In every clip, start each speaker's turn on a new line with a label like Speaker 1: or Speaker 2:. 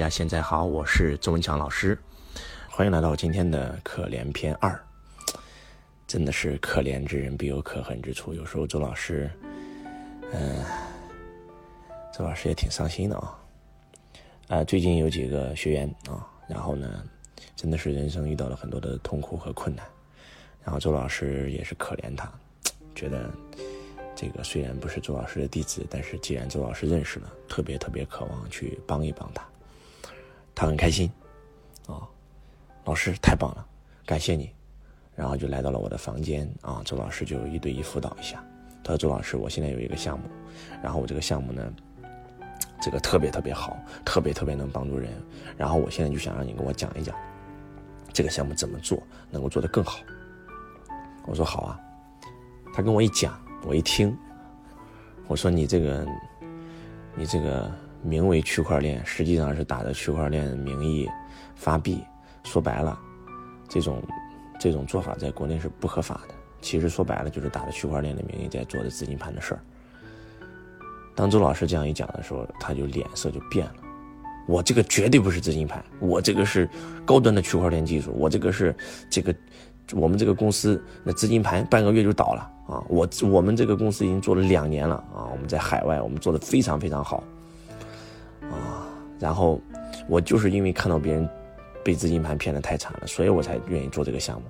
Speaker 1: 大家现在好，我是周文强老师，欢迎来到今天的可怜篇二。真的是可怜之人必有可恨之处，有时候周老师，嗯，周老师也挺伤心的啊。啊，最近有几个学员啊，然后呢，真的是人生遇到了很多的痛苦和困难，然后周老师也是可怜他，觉得这个虽然不是周老师的弟子，但是既然周老师认识了，特别特别渴望去帮一帮他。他很开心，啊，老师太棒了，感谢你，然后就来到了我的房间啊，周老师就一对一辅导一下。他说：“周老师，我现在有一个项目，然后我这个项目呢，这个特别特别好，特别特别能帮助人，然后我现在就想让你跟我讲一讲，这个项目怎么做能够做得更好。”我说：“好啊。”他跟我一讲，我一听，我说：“你这个，你这个。”名为区块链，实际上是打着区块链的名义发币。说白了，这种这种做法在国内是不合法的。其实说白了，就是打着区块链的名义在做的资金盘的事儿。当周老师这样一讲的时候，他就脸色就变了。我这个绝对不是资金盘，我这个是高端的区块链技术。我这个是这个我们这个公司那资金盘半个月就倒了啊！我我们这个公司已经做了两年了啊！我们在海外，我们做的非常非常好。然后，我就是因为看到别人被资金盘骗得太惨了，所以我才愿意做这个项目。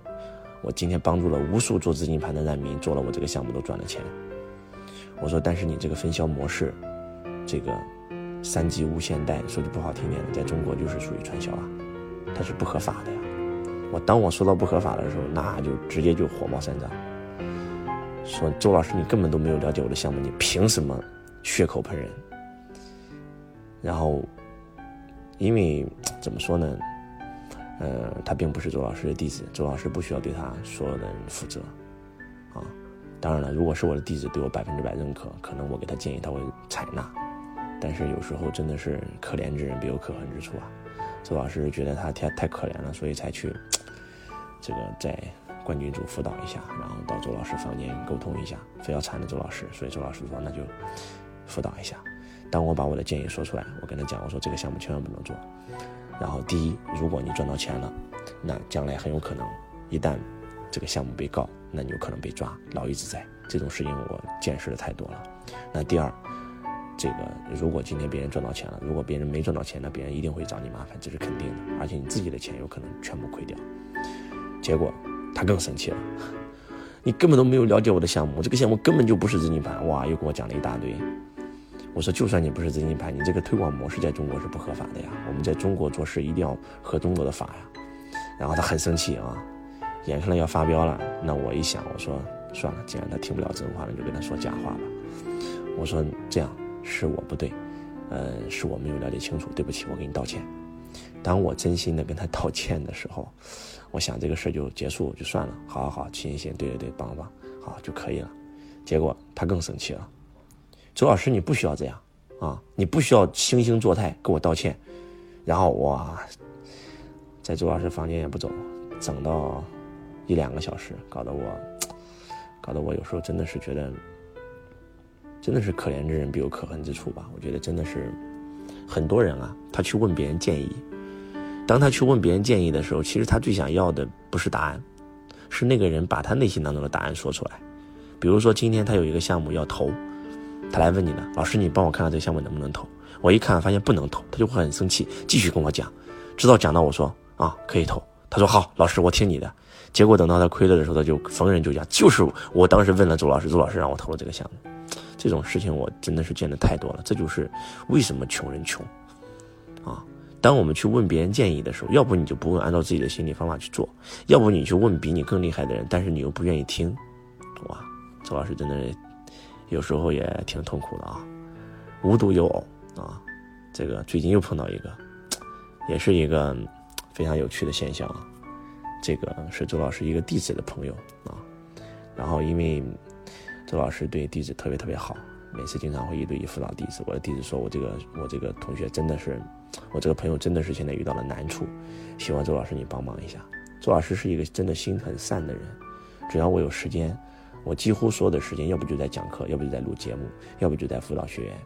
Speaker 1: 我今天帮助了无数做资金盘的难民，做了我这个项目都赚了钱。我说，但是你这个分销模式，这个三 G 无限带，说句不好听点的，在中国就是属于传销啊，它是不合法的呀。我当我说到不合法的时候，那就直接就火冒三丈，说周老师你根本都没有了解我的项目，你凭什么血口喷人？然后。因为怎么说呢，呃，他并不是周老师的弟子，周老师不需要对他所有的人负责，啊，当然了，如果是我的弟子，对我百分之百认可，可能我给他建议他会采纳，但是有时候真的是可怜之人必有可恨之处啊，周老师觉得他太太可怜了，所以才去这个在冠军组辅导一下，然后到周老师房间沟通一下，非要缠着周老师，所以周老师说那就辅导一下。当我把我的建议说出来，我跟他讲，我说这个项目千万不能做。然后，第一，如果你赚到钱了，那将来很有可能，一旦这个项目被告，那你有可能被抓，牢狱之灾。这种事情我见识的太多了。那第二，这个如果今天别人赚到钱了，如果别人没赚到钱，那别人一定会找你麻烦，这是肯定的。而且你自己的钱有可能全部亏掉。结果他更生气了，你根本都没有了解我的项目，这个项目根本就不是资金盘，哇，又跟我讲了一大堆。我说，就算你不是资金盘，你这个推广模式在中国是不合法的呀。我们在中国做事一定要合中国的法呀。然后他很生气啊，眼看着要发飙了。那我一想，我说算了，既然他听不了真话，那就跟他说假话吧。我说这样是我不对，呃，是我没有了解清楚，对不起，我给你道歉。当我真心的跟他道歉的时候，我想这个事就结束就算了。好好好，行行，对对对，帮帮，好就可以了。结果他更生气了。周老师，你不需要这样，啊，你不需要惺惺作态给我道歉，然后我，在周老师房间也不走，整到一两个小时，搞得我，搞得我有时候真的是觉得，真的是可怜之人必有可恨之处吧？我觉得真的是很多人啊，他去问别人建议，当他去问别人建议的时候，其实他最想要的不是答案，是那个人把他内心当中的答案说出来。比如说今天他有一个项目要投。他来问你了，老师，你帮我看看这个项目能不能投？我一看发现不能投，他就会很生气，继续跟我讲，直到讲到我说啊可以投，他说好，老师我听你的。结果等到他亏了的时候，他就逢人就讲，就是我当时问了周老师，周老师让我投了这个项目。这种事情我真的是见的太多了，这就是为什么穷人穷啊。当我们去问别人建议的时候，要不你就不问，按照自己的心理方法去做；要不你去问比你更厉害的人，但是你又不愿意听。哇，周老师真的。有时候也挺痛苦的啊，无独有偶啊，这个最近又碰到一个，也是一个非常有趣的现象啊。这个是周老师一个弟子的朋友啊，然后因为周老师对弟子特别特别好，每次经常会一对一辅导弟子。我的弟子说我这个我这个同学真的是，我这个朋友真的是现在遇到了难处，希望周老师你帮忙一下。周老师是一个真的心很善的人，只要我有时间。我几乎所有的时间，要不就在讲课，要不就在录节目，要不就在辅导学员。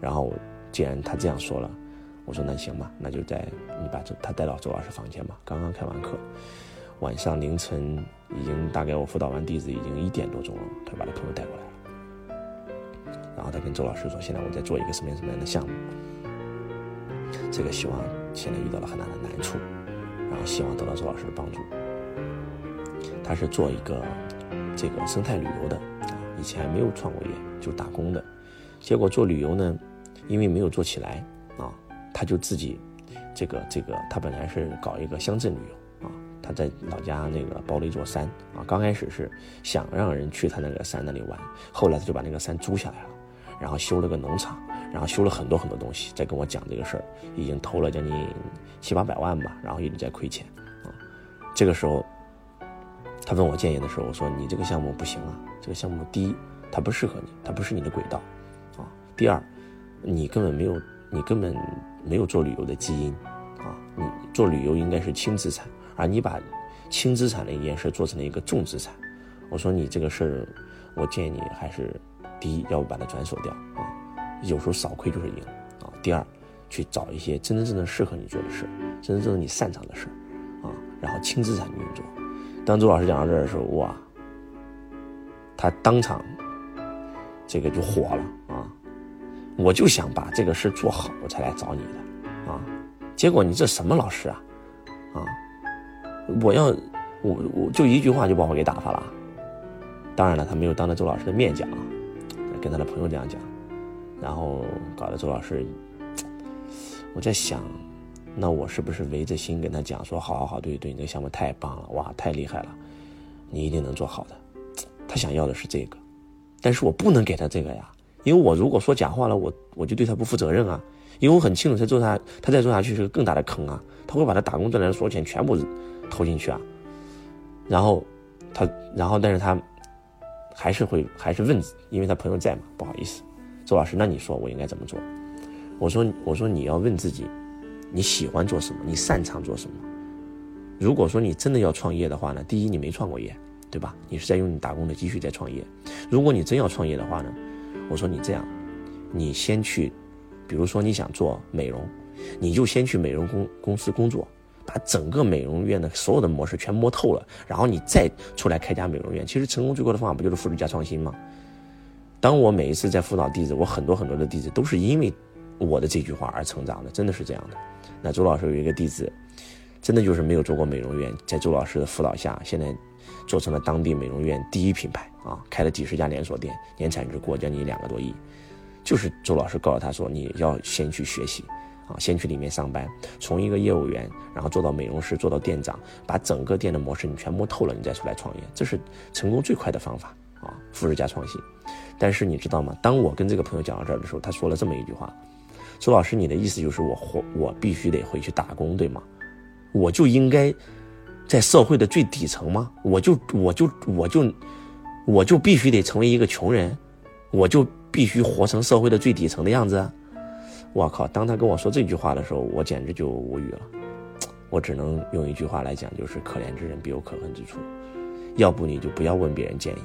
Speaker 1: 然后，既然他这样说了，我说那行吧，那就在你把周他带到周老师房间吧。刚刚开完课，晚上凌晨已经大概我辅导完弟子已经一点多钟了，他把他朋友带过来了。然后他跟周老师说，现在我在做一个什么样什么样的项目，这个希望现在遇到了很大的难处，然后希望得到周老师的帮助。他是做一个这个生态旅游的，以前没有创过业，就打工的。结果做旅游呢，因为没有做起来啊，他就自己这个这个，他本来是搞一个乡镇旅游啊，他在老家那个包了一座山啊，刚开始是想让人去他那个山那里玩，后来他就把那个山租下来了，然后修了个农场，然后修了很多很多东西，在跟我讲这个事儿，已经投了将近七八百万吧，然后一直在亏钱啊，这个时候。他问我建议的时候，我说你这个项目不行啊，这个项目第一，它不适合你，它不是你的轨道，啊，第二，你根本没有，你根本没有做旅游的基因，啊，你做旅游应该是轻资产，而你把轻资产的一件事做成了一个重资产，我说你这个事儿，我建议你还是第一，要不把它转手掉啊，有时候少亏就是赢。啊，第二，去找一些真真正正适合你做的事，真真正正你擅长的事啊，然后轻资产运作。当周老师讲到这儿的时候，哇，他当场这个就火了啊！我就想把这个事做好，我才来找你的啊！结果你这什么老师啊？啊！我要我我就一句话就把我给打发了。当然了，他没有当着周老师的面讲，跟他的朋友这样讲，然后搞得周老师，我在想。那我是不是围着心跟他讲说，好好好，对对，你这个项目太棒了，哇，太厉害了，你一定能做好的。他想要的是这个，但是我不能给他这个呀，因为我如果说假话了，我我就对他不负责任啊。因为我很清楚，他做下，他再做下去是个更大的坑啊，他会把他打工赚来的所有钱全部投进去啊。然后他，然后但是他还是会还是问，因为他朋友在嘛，不好意思，周老师，那你说我应该怎么做？我说我说你要问自己。你喜欢做什么？你擅长做什么？如果说你真的要创业的话呢？第一，你没创过业，对吧？你是在用你打工的积蓄在创业。如果你真要创业的话呢？我说你这样，你先去，比如说你想做美容，你就先去美容公公司工作，把整个美容院的所有的模式全摸透了，然后你再出来开家美容院。其实成功最快的方法不就是复制加创新吗？当我每一次在辅导弟子，我很多很多的弟子都是因为我的这句话而成长的，真的是这样的。那周老师有一个弟子，真的就是没有做过美容院，在周老师的辅导下，现在做成了当地美容院第一品牌啊，开了几十家连锁店，年产值过将近两个多亿。就是周老师告诉他说，你要先去学习啊，先去里面上班，从一个业务员，然后做到美容师，做到店长，把整个店的模式你全摸透了，你再出来创业，这是成功最快的方法啊，复制加创新。但是你知道吗？当我跟这个朋友讲到这儿的时候，他说了这么一句话。周老师，你的意思就是我活我必须得回去打工，对吗？我就应该在社会的最底层吗？我就我就我就我就必须得成为一个穷人？我就必须活成社会的最底层的样子？我靠！当他跟我说这句话的时候，我简直就无语了。我只能用一句话来讲，就是可怜之人必有可恨之处。要不你就不要问别人建议，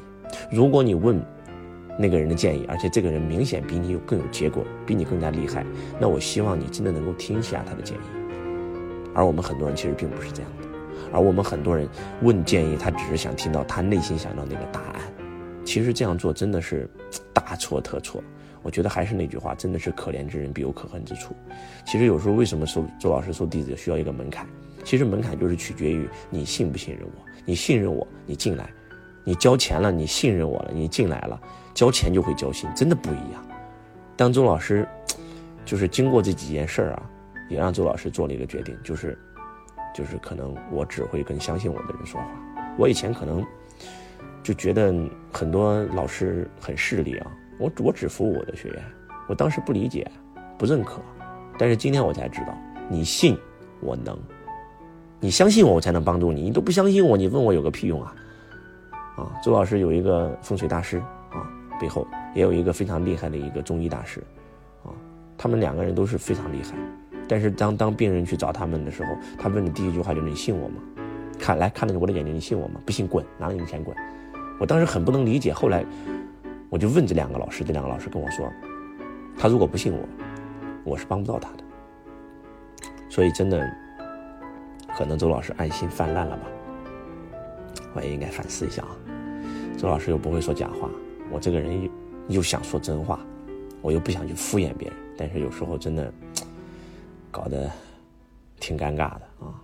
Speaker 1: 如果你问。那个人的建议，而且这个人明显比你有更有结果，比你更加厉害。那我希望你真的能够听一下他的建议。而我们很多人其实并不是这样的，而我们很多人问建议，他只是想听到他内心想要那个答案。其实这样做真的是 大错特错。我觉得还是那句话，真的是可怜之人必有可恨之处。其实有时候为什么收周老师收弟子需要一个门槛？其实门槛就是取决于你信不信任我。你信任我，你进来，你交钱了，你信任我了，你进来了。交钱就会交心，真的不一样。当周老师，就是经过这几件事儿啊，也让周老师做了一个决定，就是，就是可能我只会跟相信我的人说话。我以前可能就觉得很多老师很势利啊，我我只服务我的学员。我当时不理解，不认可，但是今天我才知道，你信我能，你相信我，我才能帮助你。你都不相信我，你问我有个屁用啊！啊，周老师有一个风水大师啊。背后也有一个非常厉害的一个中医大师，啊，他们两个人都是非常厉害。但是当当病人去找他们的时候，他问的第一句话就是：“你信我吗？”看来看着我的眼睛，你信我吗？不信滚，拿了你的钱滚。我当时很不能理解，后来我就问这两个老师，这两个老师跟我说，他如果不信我，我是帮不到他的。所以真的，可能周老师爱心泛滥了吧？我也应该反思一下啊。周老师又不会说假话，我这个人又又想说真话，我又不想去敷衍别人，但是有时候真的搞得挺尴尬的啊。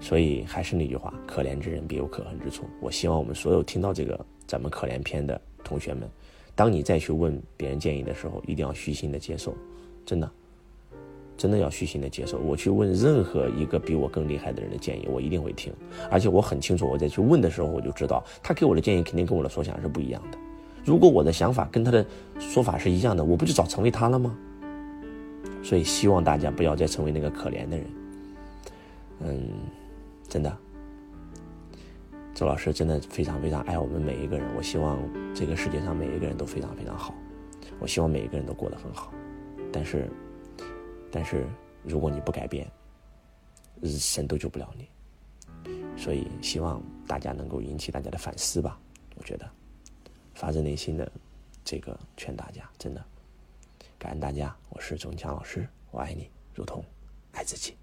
Speaker 1: 所以还是那句话，可怜之人必有可恨之处。我希望我们所有听到这个咱们可怜篇的同学们，当你再去问别人建议的时候，一定要虚心的接受，真的，真的要虚心的接受。我去问任何一个比我更厉害的人的建议，我一定会听，而且我很清楚，我在去问的时候，我就知道他给我的建议肯定跟我的所想是不一样的。如果我的想法跟他的说法是一样的，我不就早成为他了吗？所以希望大家不要再成为那个可怜的人。嗯。真的，周老师真的非常非常爱我们每一个人。我希望这个世界上每一个人都非常非常好，我希望每一个人都过得很好。但是，但是如果你不改变，神都救不了你。所以希望大家能够引起大家的反思吧。我觉得，发自内心的这个劝大家，真的感恩大家。我是钟强老师，我爱你，如同爱自己。